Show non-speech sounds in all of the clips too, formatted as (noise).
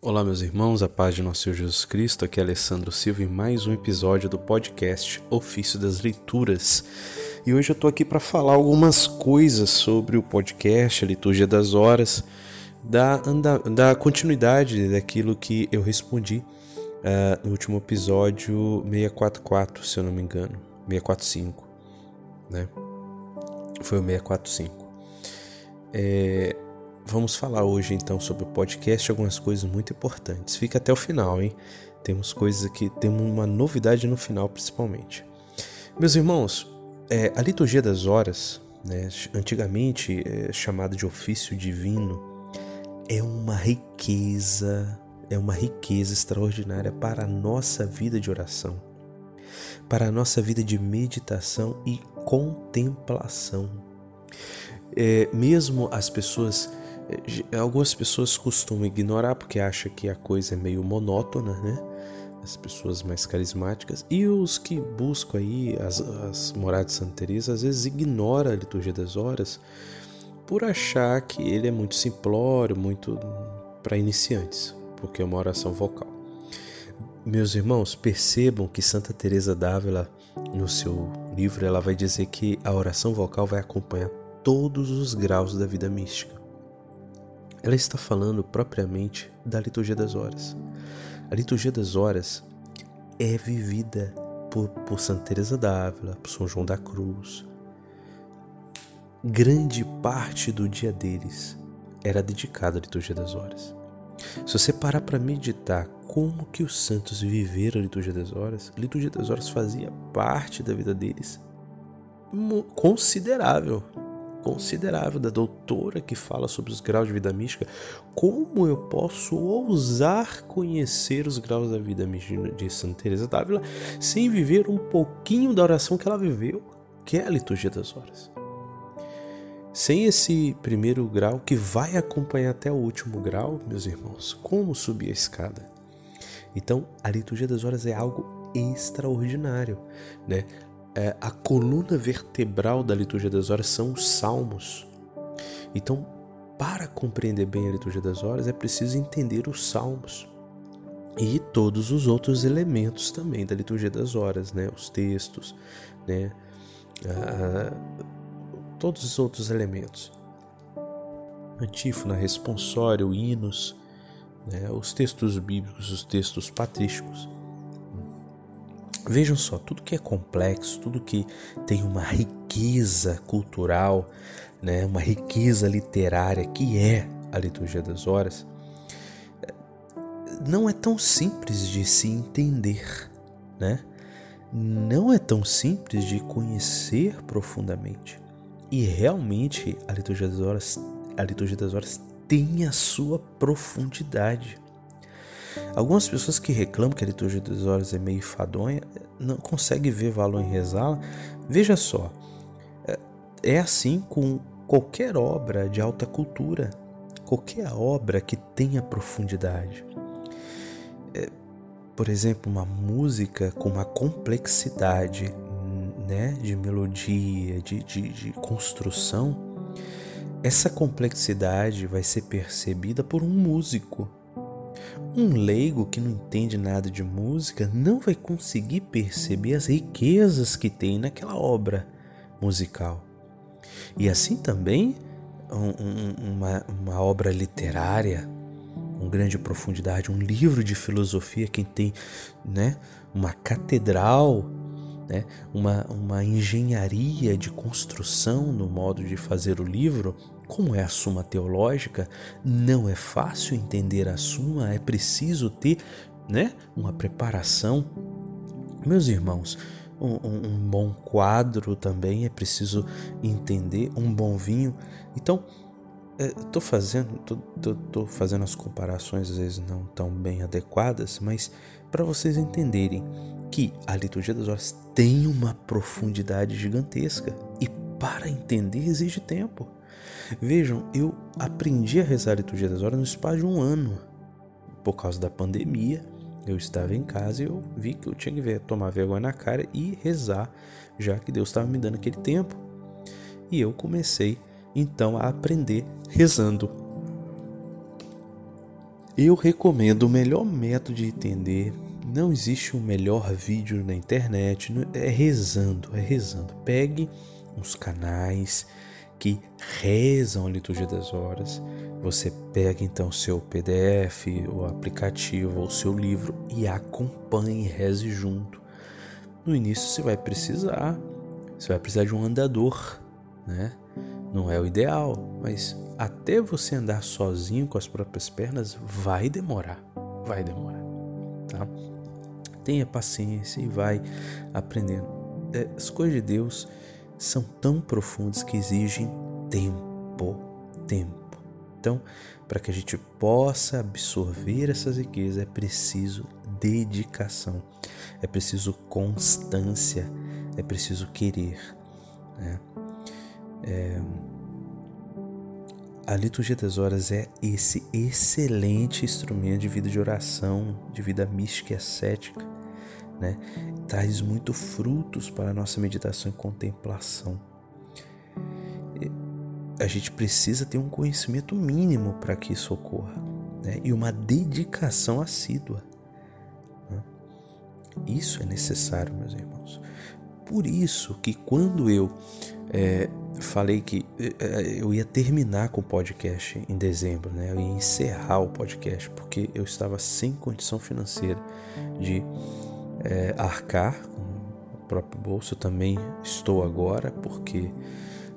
Olá, meus irmãos, a paz de nosso Senhor Jesus Cristo. Aqui é Alessandro Silva em mais um episódio do podcast Ofício das Leituras. E hoje eu tô aqui para falar algumas coisas sobre o podcast, a Liturgia das Horas, da, da, da continuidade daquilo que eu respondi uh, no último episódio 644, se eu não me engano, 645, né? Foi o 645. É, Vamos falar hoje então sobre o podcast algumas coisas muito importantes. Fica até o final, hein? Temos coisas aqui, temos uma novidade no final principalmente. Meus irmãos, é, a liturgia das horas, né, antigamente é, chamada de ofício divino, é uma riqueza, é uma riqueza extraordinária para a nossa vida de oração, para a nossa vida de meditação e contemplação. É, mesmo as pessoas algumas pessoas costumam ignorar porque acham que a coisa é meio monótona, né? As pessoas mais carismáticas e os que buscam aí as, as moradas de Santa Teresa às vezes ignoram a liturgia das horas por achar que ele é muito simplório, muito para iniciantes, porque é uma oração vocal. Meus irmãos, percebam que Santa Teresa d'Ávila no seu livro ela vai dizer que a oração vocal vai acompanhar todos os graus da vida mística ela está falando propriamente da liturgia das horas. A liturgia das horas é vivida por, por Santa Teresa d'Ávila, por São João da Cruz. Grande parte do dia deles era dedicada à liturgia das horas. Se você parar para meditar como que os santos viveram a liturgia das horas, a liturgia das horas fazia parte da vida deles considerável considerável da doutora que fala sobre os graus de vida mística, como eu posso ousar conhecer os graus da vida mística de Santa Teresa d'Ávila sem viver um pouquinho da oração que ela viveu, que é a liturgia das horas? Sem esse primeiro grau que vai acompanhar até o último grau, meus irmãos, como subir a escada? Então, a liturgia das horas é algo extraordinário, né? É, a coluna vertebral da liturgia das horas são os salmos. Então, para compreender bem a liturgia das horas, é preciso entender os salmos e todos os outros elementos também da liturgia das horas, né? Os textos, né? Ah, todos os outros elementos. Antífona, responsório, hinos, né? os textos bíblicos, os textos patrísticos. Vejam só, tudo que é complexo, tudo que tem uma riqueza cultural, né, uma riqueza literária que é a liturgia das horas, não é tão simples de se entender, né? Não é tão simples de conhecer profundamente. E realmente a liturgia das horas, a liturgia das horas tem a sua profundidade. Algumas pessoas que reclamam que a liturgia das horas é meio fadonha não conseguem ver valor em rezá-la. Veja só, é, é assim com qualquer obra de alta cultura, qualquer obra que tenha profundidade. É, por exemplo, uma música com uma complexidade né, de melodia, de, de, de construção, essa complexidade vai ser percebida por um músico um leigo que não entende nada de música não vai conseguir perceber as riquezas que tem naquela obra musical. E assim também um, uma, uma obra literária com grande profundidade, um livro de filosofia que tem né, uma catedral, né, uma, uma engenharia de construção no modo de fazer o livro, como é a Suma Teológica, não é fácil entender a Suma, é preciso ter né, uma preparação. Meus irmãos, um, um, bom quadro também é preciso entender, um bom vinho. Então, estou é, fazendo, tô, tô, tô fazendo as comparações às vezes não tão bem adequadas, mas para vocês entenderem que a liturgia das horas tem uma profundidade gigantesca e para entender exige tempo. Vejam, eu aprendi a rezar a liturgia das horas no espaço de um ano. Por causa da pandemia, eu estava em casa e eu vi que eu tinha que ver, tomar vergonha na cara e rezar, já que Deus estava me dando aquele tempo. E eu comecei então a aprender rezando. Eu recomendo o melhor método de entender. Não existe um melhor vídeo na internet. É rezando, é rezando. Pegue uns canais que rezam a liturgia das horas. Você pega então seu PDF, o aplicativo ou seu livro e acompanhe, reze junto. No início você vai precisar, você vai precisar de um andador, né? Não é o ideal, mas até você andar sozinho com as próprias pernas vai demorar, vai demorar, tá? Tenha paciência e vai aprendendo. É, as coisas de Deus são tão profundas que exigem tempo, tempo. Então, para que a gente possa absorver essas riquezas, é preciso dedicação, é preciso constância, é preciso querer. Né? É... A liturgia das horas é esse excelente instrumento de vida de oração, de vida mística e ascética, né? Traz muito frutos para a nossa meditação e contemplação. A gente precisa ter um conhecimento mínimo para que isso ocorra, né? E uma dedicação assídua. Né? Isso é necessário, meus irmãos. Por isso que quando eu é, falei que é, eu ia terminar com o podcast em dezembro, né? Eu ia encerrar o podcast porque eu estava sem condição financeira de é, arcar com o próprio bolso. Eu também estou agora porque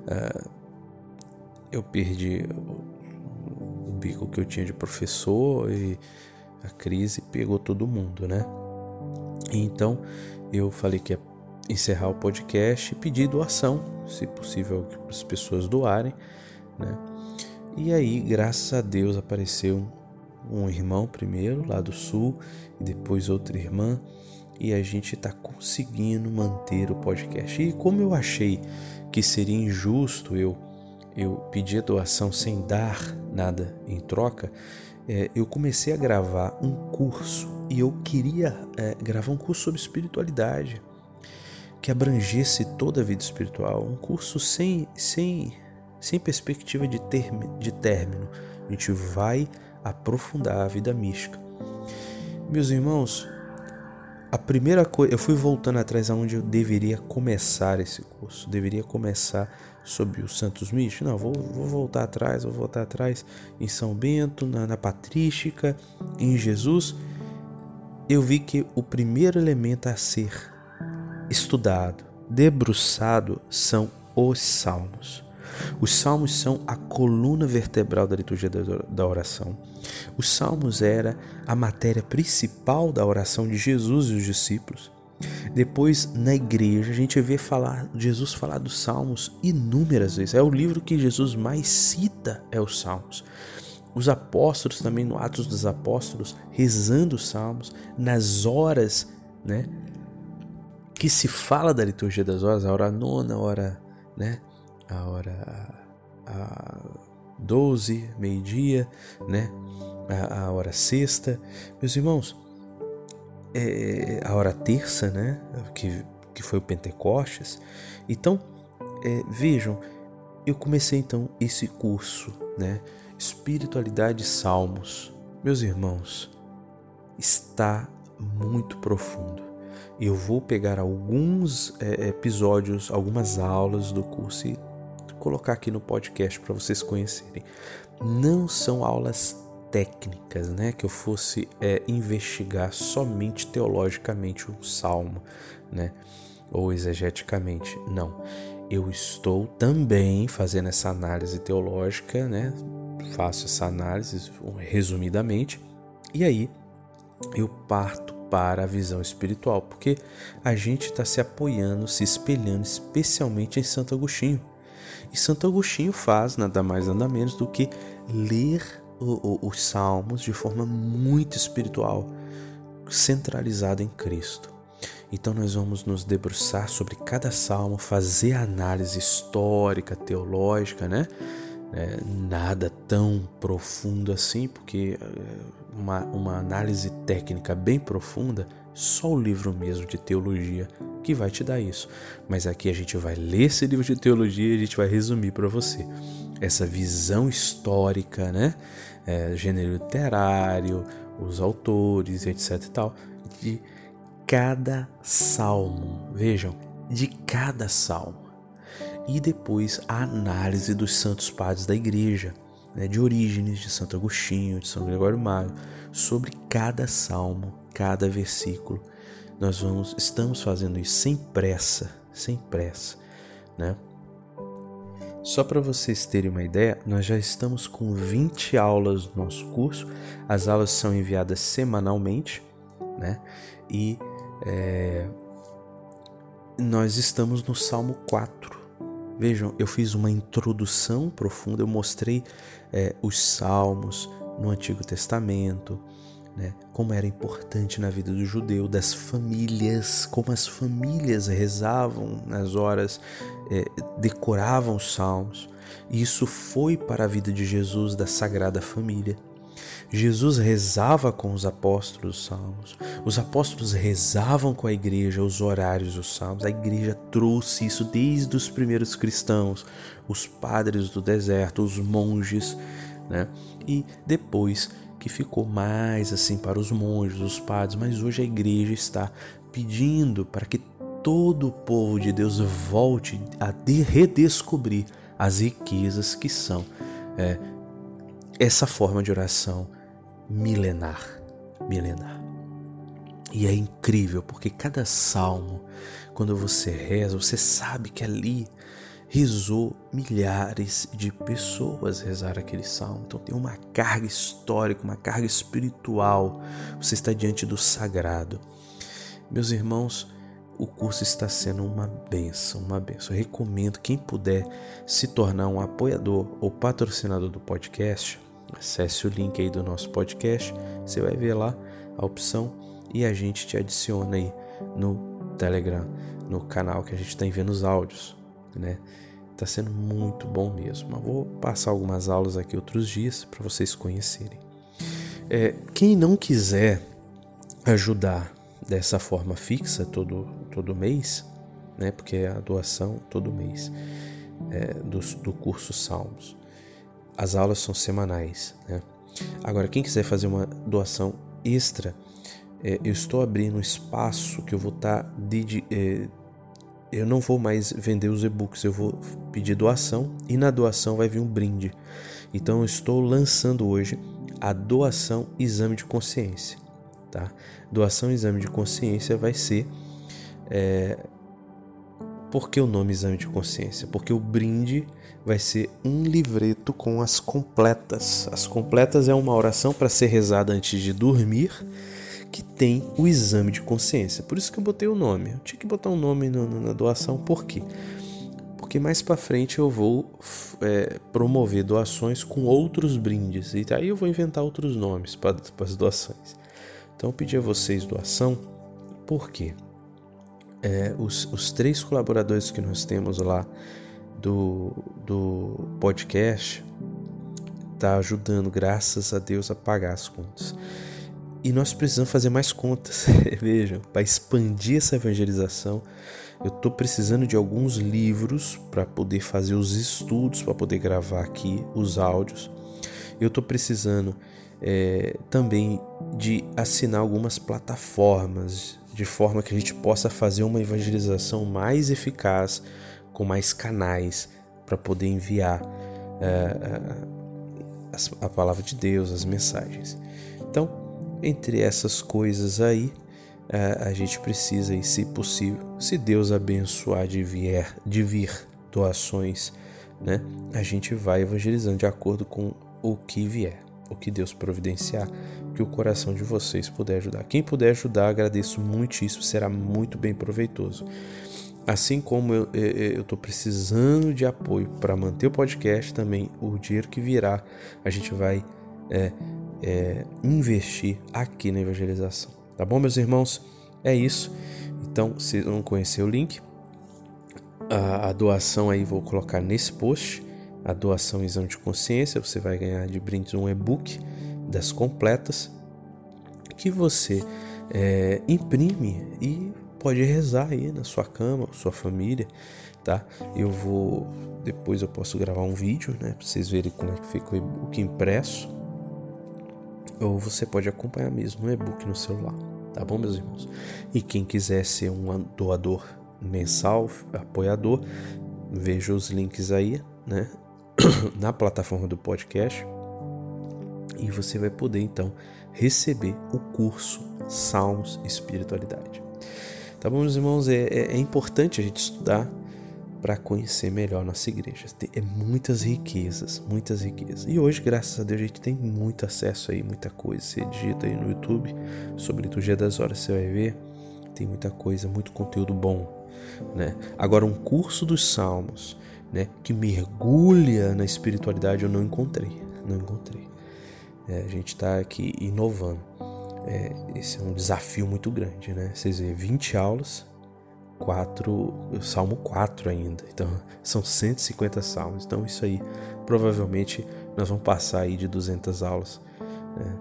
é, eu perdi o, o bico que eu tinha de professor e a crise pegou todo mundo, né? Então eu falei que ia encerrar o podcast e pedir doação, se possível, para as pessoas doarem, né? E aí, graças a Deus, apareceu um irmão primeiro lá do sul e depois outra irmã e a gente está conseguindo manter o podcast. E como eu achei que seria injusto eu eu pedir doação sem dar nada em troca, é, eu comecei a gravar um curso e eu queria é, gravar um curso sobre espiritualidade que abrangesse toda a vida espiritual, um curso sem, sem, sem perspectiva de, termi, de término. A gente vai aprofundar a vida mística. Meus irmãos, a primeira coisa, eu fui voltando atrás aonde eu deveria começar esse curso. Deveria começar sobre os Santos Místicos. Não, vou, vou voltar atrás, vou voltar atrás em São Bento, na, na Patrística, em Jesus. Eu vi que o primeiro elemento a ser estudado, debruçado são os salmos. Os salmos são a coluna vertebral da liturgia da oração. Os salmos era a matéria principal da oração de Jesus e os discípulos. Depois, na igreja, a gente vê falar, Jesus falar dos salmos inúmeras vezes. É o livro que Jesus mais cita, é os salmos. Os apóstolos também no Atos dos Apóstolos rezando os salmos nas horas, né, que se fala da liturgia das horas, a hora nona, a hora, né? A hora a 12, meio-dia, né? A, a, hora sexta. Meus irmãos, é, a hora terça, né? Que, que foi o Pentecostes. Então, é, vejam, eu comecei então esse curso, né? Espiritualidade Salmos. Meus irmãos, está muito profundo eu vou pegar alguns é, episódios, algumas aulas do curso e colocar aqui no podcast para vocês conhecerem. Não são aulas técnicas, né? Que eu fosse é, investigar somente teologicamente um salmo, né? Ou exegeticamente. Não. Eu estou também fazendo essa análise teológica, né? Faço essa análise resumidamente. E aí eu parto para a visão espiritual, porque a gente está se apoiando, se espelhando especialmente em Santo Agostinho. E Santo Agostinho faz nada mais nada menos do que ler o, o, os salmos de forma muito espiritual, centralizada em Cristo. Então nós vamos nos debruçar sobre cada salmo, fazer análise histórica, teológica, né? É, nada tão profundo assim, porque é, uma, uma análise técnica bem profunda, só o livro mesmo de teologia que vai te dar isso. Mas aqui a gente vai ler esse livro de teologia e a gente vai resumir para você essa visão histórica, né? é, gênero literário, os autores, etc e tal, de cada salmo. Vejam, de cada salmo. E depois a análise dos santos padres da igreja, né, de Orígenes, de Santo Agostinho, de São Gregório Magno, sobre cada salmo, cada versículo. Nós vamos, estamos fazendo isso sem pressa, sem pressa, né? Só para vocês terem uma ideia, nós já estamos com 20 aulas no nosso curso. As aulas são enviadas semanalmente, né? E é, nós estamos no Salmo 4. Vejam, eu fiz uma introdução profunda, eu mostrei é, os salmos no Antigo Testamento, né, como era importante na vida do judeu, das famílias, como as famílias rezavam nas horas, é, decoravam os salmos. E isso foi para a vida de Jesus, da Sagrada Família. Jesus rezava com os apóstolos os salmos, os apóstolos rezavam com a igreja os horários dos salmos, a igreja trouxe isso desde os primeiros cristãos, os padres do deserto, os monges, né? E depois que ficou mais assim para os monges, os padres, mas hoje a igreja está pedindo para que todo o povo de Deus volte a redescobrir as riquezas que são é, essa forma de oração milenar, milenar. E é incrível porque cada salmo, quando você reza, você sabe que ali rezou milhares de pessoas rezar aquele salmo. Então tem uma carga histórica, uma carga espiritual. Você está diante do sagrado. Meus irmãos, o curso está sendo uma benção, uma benção. Eu recomendo quem puder se tornar um apoiador ou patrocinador do podcast, acesse o link aí do nosso podcast, você vai ver lá a opção e a gente te adiciona aí no Telegram, no canal que a gente está enviando os áudios né? Tá sendo muito bom mesmo. Eu vou passar algumas aulas aqui outros dias para vocês conhecerem. É, quem não quiser ajudar dessa forma fixa todo, todo mês, né? Porque é a doação todo mês é, do, do curso Salmos. As aulas são semanais, né? Agora, quem quiser fazer uma doação extra, é, eu estou abrindo um espaço que eu vou estar tá é, eu não vou mais vender os e-books, eu vou pedir doação e na doação vai vir um brinde. Então eu estou lançando hoje a doação exame de consciência, tá? Doação exame de consciência vai ser é... por que o nome exame de consciência? Porque o brinde vai ser um livreto com as completas. As completas é uma oração para ser rezada antes de dormir que tem o exame de consciência. Por isso que eu botei o nome. Eu tinha que botar um nome no, na doação, por quê? Porque mais para frente eu vou é, promover doações com outros brindes. E aí eu vou inventar outros nomes para as doações. Então eu pedi a vocês doação, por quê? É, os, os três colaboradores que nós temos lá do, do podcast tá ajudando, graças a Deus, a pagar as contas. E nós precisamos fazer mais contas, (laughs) vejam, para expandir essa evangelização. Eu estou precisando de alguns livros para poder fazer os estudos, para poder gravar aqui os áudios. Eu estou precisando é, também de assinar algumas plataformas, de forma que a gente possa fazer uma evangelização mais eficaz, com mais canais para poder enviar é, a, a palavra de Deus, as mensagens. Então, entre essas coisas aí, a gente precisa, e se possível, se Deus abençoar de, vier, de vir doações, né, a gente vai evangelizando de acordo com o que vier, o que Deus providenciar, que o coração de vocês puder ajudar. Quem puder ajudar, agradeço muitíssimo, será muito bem proveitoso. Assim como eu estou precisando de apoio para manter o podcast, também o dinheiro que virá, a gente vai é, é, investir aqui na evangelização. Tá bom, meus irmãos? É isso. Então, se não conhecer o link, a, a doação aí vou colocar nesse post. A doação exame de consciência, você vai ganhar de brinde um e-book das completas que você é, imprime e pode rezar aí na sua cama, sua família, tá? Eu vou depois eu posso gravar um vídeo, né, para vocês verem como é que fica o e-book impresso ou você pode acompanhar mesmo no e-book no celular, tá bom, meus irmãos? E quem quiser ser um doador mensal, apoiador, veja os links aí, né, (coughs) na plataforma do podcast e você vai poder então receber o curso Salmos Espiritualidade. Tá bom, meus irmãos? É, é, é importante a gente estudar para conhecer melhor nossa igreja. Tem é muitas riquezas, muitas riquezas. E hoje, graças a Deus, a gente tem muito acesso aí, muita coisa. Você digita aí no YouTube sobre liturgia das horas, você vai ver. Tem muita coisa, muito conteúdo bom, né? Agora um curso dos salmos, né, que mergulha na espiritualidade eu não encontrei, não encontrei. É, a gente está aqui inovando. É, esse é um desafio muito grande, né? Vocês veem 20 aulas, 4, Salmo 4 ainda. Então, são 150 salmos. Então, isso aí, provavelmente, nós vamos passar aí de 200 aulas. Né?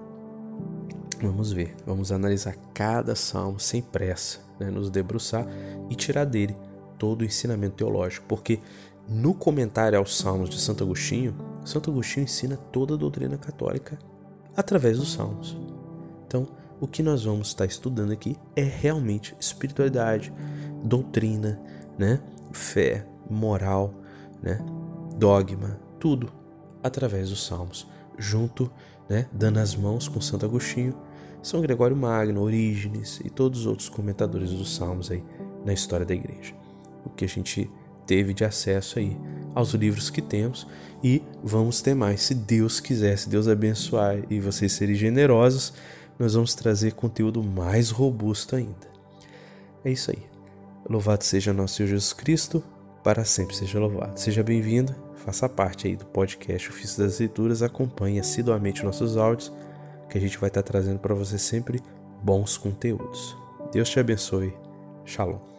Vamos ver, vamos analisar cada salmo sem pressa, né? nos debruçar e tirar dele todo o ensinamento teológico, porque no comentário aos Salmos de Santo Agostinho, Santo Agostinho ensina toda a doutrina católica através dos Salmos. Então, o que nós vamos estar estudando aqui é realmente espiritualidade, doutrina, né? fé, moral, né? dogma, tudo através dos Salmos, junto, né? dando as mãos com Santo Agostinho, São Gregório Magno, Orígenes e todos os outros comentadores dos Salmos aí na história da igreja. O que a gente teve de acesso aí aos livros que temos e vamos ter mais. Se Deus quiser, se Deus abençoar e vocês serem generosos, nós vamos trazer conteúdo mais robusto ainda. É isso aí. Louvado seja nosso Senhor Jesus Cristo, para sempre seja louvado. Seja bem-vindo, faça parte aí do podcast Ofício das Leituras, acompanhe assiduamente nossos áudios, que a gente vai estar trazendo para você sempre bons conteúdos. Deus te abençoe. Shalom.